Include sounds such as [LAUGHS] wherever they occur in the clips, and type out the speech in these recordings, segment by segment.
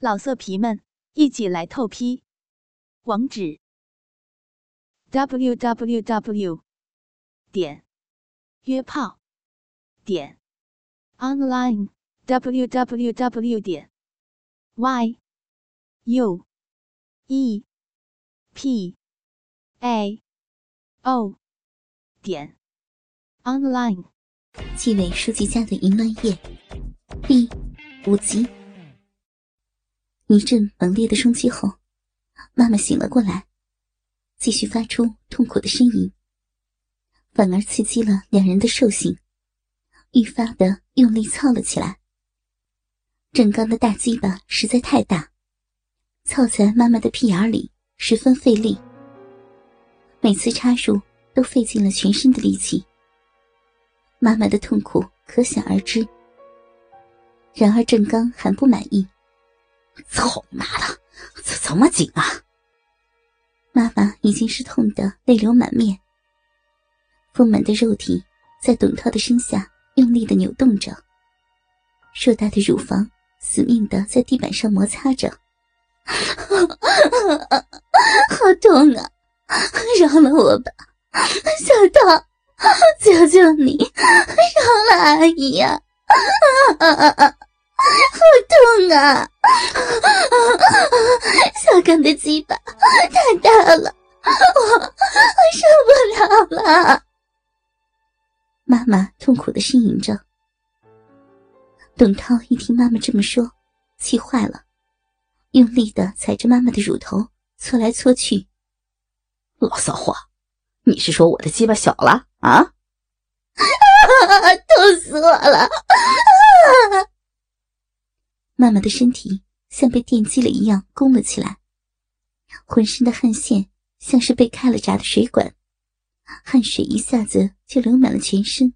老色皮们，一起来透批！网址：w w w 点约炮点 online w w w 点 y u e p a o 点 online。纪委书记家的淫乱夜第五集。一阵猛烈的冲击后，妈妈醒了过来，继续发出痛苦的呻吟，反而刺激了两人的兽性，愈发的用力操了起来。郑刚的大鸡巴实在太大，操在妈妈的屁眼里十分费力，每次插入都费尽了全身的力气，妈妈的痛苦可想而知。然而郑刚还不满意。操你妈的，这怎么紧啊？妈妈已经是痛得泪流满面，丰满的肉体在董涛的身下用力的扭动着，硕大的乳房死命的在地板上摩擦着，[LAUGHS] 好痛啊！饶了我吧，小涛，求求你，饶了阿姨呀！[LAUGHS] 好痛啊！小刚的鸡巴太大了，我我受不了了。妈妈痛苦的呻吟着。董涛一听妈妈这么说，气坏了，用力的踩着妈妈的乳头搓来搓去。老骚货，你是说我的鸡巴小了 [LAUGHS] 啊？痛死我了！妈妈的身体像被电击了一样弓了起来，浑身的汗腺像是被开了闸的水管，汗水一下子就流满了全身。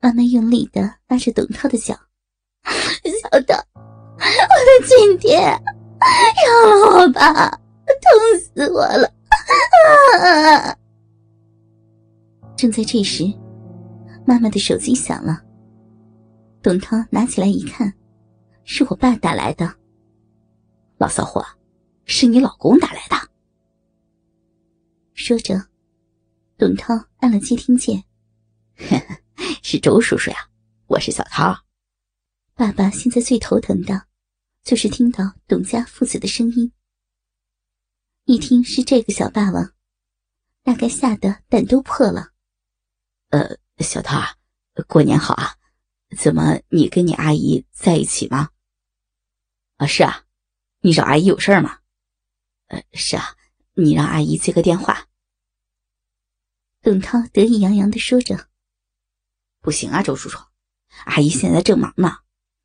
妈妈用力的拉着董涛的脚：“小涛，我的亲爹，饶了我吧，痛死我了！”啊！正在这时，妈妈的手机响了，董涛拿起来一看。是我爸打来的，老骚货，是你老公打来的。说着，董涛按了接听键。[LAUGHS] 是周叔叔呀，我是小涛。爸爸现在最头疼的，就是听到董家父子的声音。一听是这个小霸王，大概吓得胆都破了。呃，小涛啊，过年好啊！怎么，你跟你阿姨在一起吗？啊，是啊，你找阿姨有事吗？呃，是啊，你让阿姨接个电话。董涛得意洋洋的说着：“不行啊，周叔叔，阿姨现在正忙呢。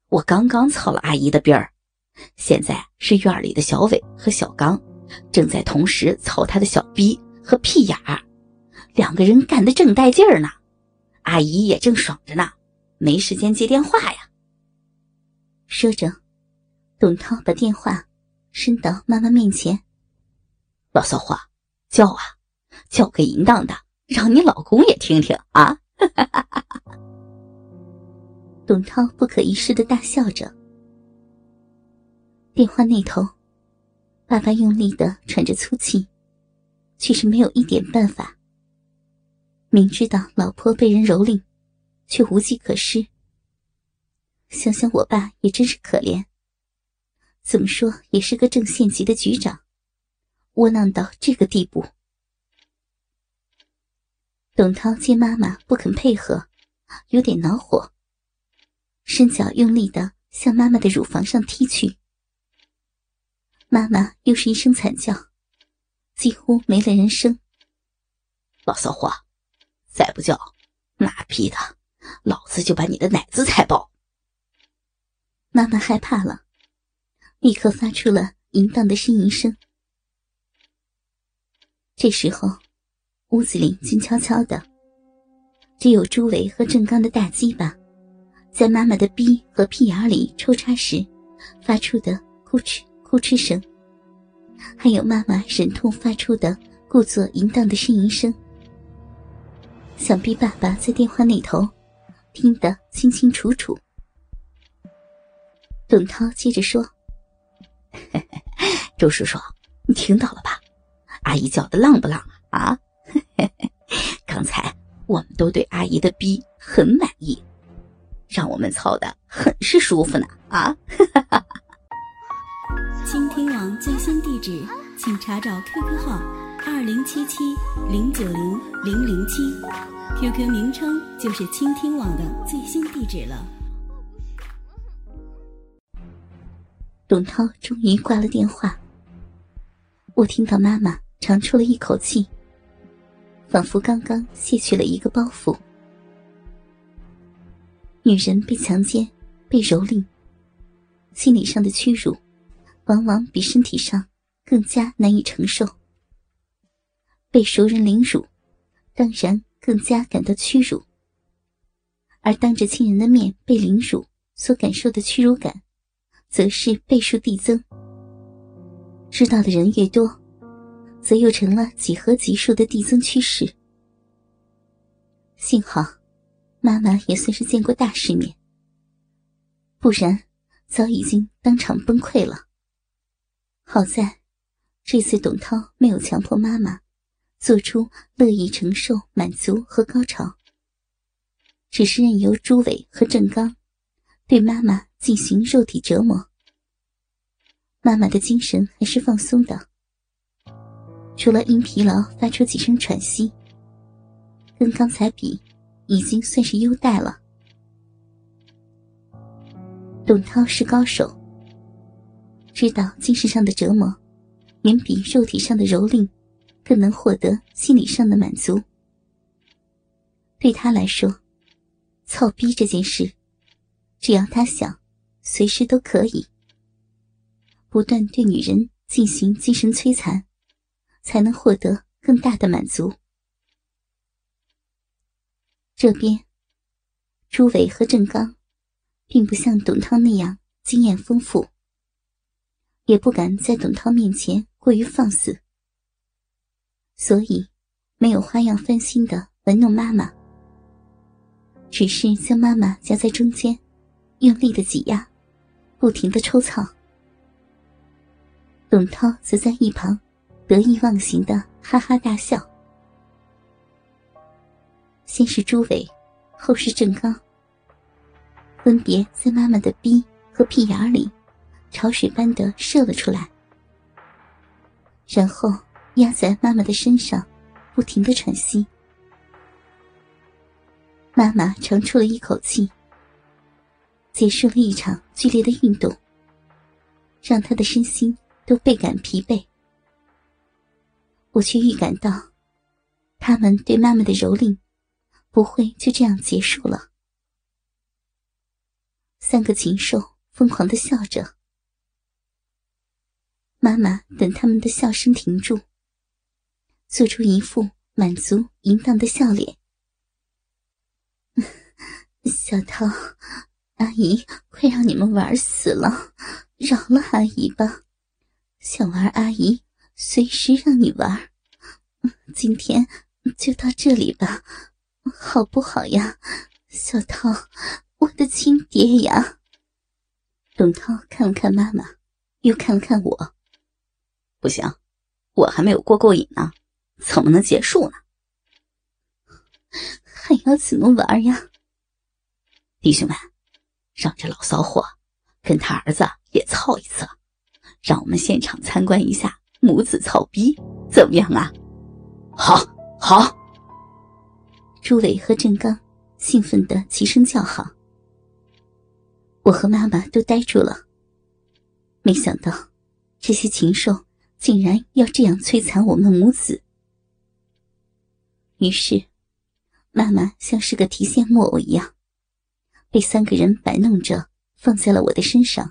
我刚刚操了阿姨的逼儿，现在是院里的小伟和小刚正在同时操他的小逼和屁眼儿，两个人干的正带劲儿呢。阿姨也正爽着呢，没时间接电话呀。”说着。董涛把电话伸到妈妈面前，老骚话，叫啊，叫个淫荡的，让你老公也听听啊！董涛不可一世的大笑着。电话那头，爸爸用力的喘着粗气，却是没有一点办法。明知道老婆被人蹂躏，却无计可施。想想我爸也真是可怜。怎么说也是个正县级的局长，窝囊到这个地步。董涛见妈妈不肯配合，有点恼火，伸脚用力的向妈妈的乳房上踢去。妈妈又是一声惨叫，几乎没了人声。老骚货，再不叫，妈逼的，老子就把你的奶子踩爆！妈妈害怕了。立刻发出了淫荡的呻吟声。这时候，屋子里静悄悄的，只有朱伟和郑刚的大鸡巴，在妈妈的逼和屁眼里抽插时发出的咕哧咕哧声，还有妈妈忍痛发出的故作淫荡的呻吟声。想必爸爸在电话那头听得清清楚楚。董涛接着说。[LAUGHS] 周叔叔，你听到了吧？阿姨叫的浪不浪啊？[LAUGHS] 刚才我们都对阿姨的逼很满意，让我们操的很是舒服呢啊！[LAUGHS] 倾听网最新地址，请查找 QQ 号二零七七零九零零零七，QQ 名称就是倾听网的最新地址了。董涛终于挂了电话。我听到妈妈长出了一口气，仿佛刚刚卸去了一个包袱。女人被强奸、被蹂躏，心理上的屈辱，往往比身体上更加难以承受。被熟人凌辱，当然更加感到屈辱。而当着亲人的面被凌辱，所感受的屈辱感。则是倍数递增，知道的人越多，则又成了几何级数的递增趋势。幸好，妈妈也算是见过大世面，不然早已经当场崩溃了。好在，这次董涛没有强迫妈妈做出乐意承受、满足和高潮，只是任由朱伟和郑刚对妈妈。进行肉体折磨，妈妈的精神还是放松的，除了因疲劳发出几声喘息，跟刚才比，已经算是优待了。董涛是高手，知道精神上的折磨，远比肉体上的蹂躏，更能获得心理上的满足。对他来说，操逼这件事，只要他想。随时都可以不断对女人进行精神摧残，才能获得更大的满足。这边，朱伟和郑刚，并不像董涛那样经验丰富，也不敢在董涛面前过于放肆，所以没有花样翻新的玩弄妈妈，只是将妈妈夹在中间，用力的挤压。不停的抽草，董涛则在一旁得意忘形的哈哈大笑。先是朱伟，后是郑刚，分别在妈妈的逼和屁眼里潮水般的射了出来，然后压在妈妈的身上，不停的喘息。妈妈长出了一口气。结束了一场剧烈的运动，让他的身心都倍感疲惫。我却预感到，他们对妈妈的蹂躏不会就这样结束了。三个禽兽疯狂的笑着，妈妈等他们的笑声停住，做出一副满足淫荡的笑脸。[LAUGHS] 小涛。阿姨，快让你们玩死了，饶了阿姨吧！想玩阿姨，随时让你玩。今天就到这里吧，好不好呀，小涛，我的亲爹呀！董涛看了看妈妈，又看了看我。不行，我还没有过过瘾呢，怎么能结束呢？[LAUGHS] 还要怎么玩呀？弟兄们！让这老骚货跟他儿子也操一次，让我们现场参观一下母子操逼，怎么样啊？好，好！朱伟和郑刚兴奋的齐声叫好。我和妈妈都呆住了，没想到这些禽兽竟然要这样摧残我们母子。于是，妈妈像是个提线木偶一样。被三个人摆弄着放在了我的身上，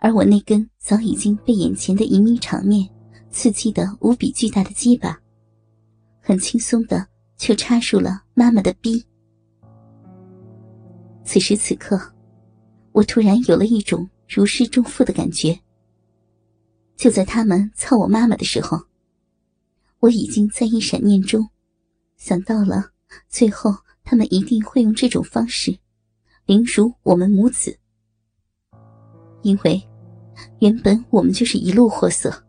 而我那根早已经被眼前的淫靡场面刺激的无比巨大的鸡巴，很轻松的就插入了妈妈的逼。此时此刻，我突然有了一种如释重负的感觉。就在他们操我妈妈的时候，我已经在一闪念中想到了，最后他们一定会用这种方式。凌辱我们母子，因为原本我们就是一路货色，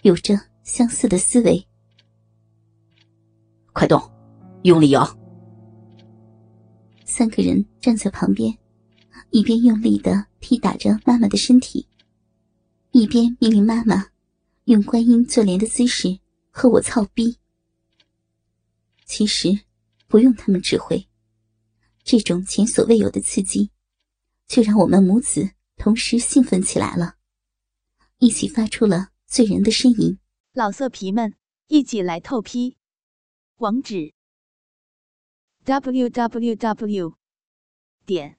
有着相似的思维。快动，用力摇！三个人站在旁边，一边用力的踢打着妈妈的身体，一边命令妈妈用观音坐莲的姿势和我操逼。其实不用他们指挥，这种前所未有的刺激，却让我们母子同时兴奋起来了，一起发出了醉人的呻吟。老色皮们，一起来透批！网址：w w w 点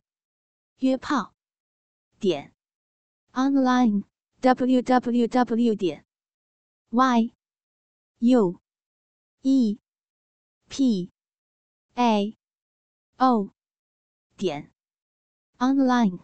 约炮点 online w w w 点 y u e p a o 点 online。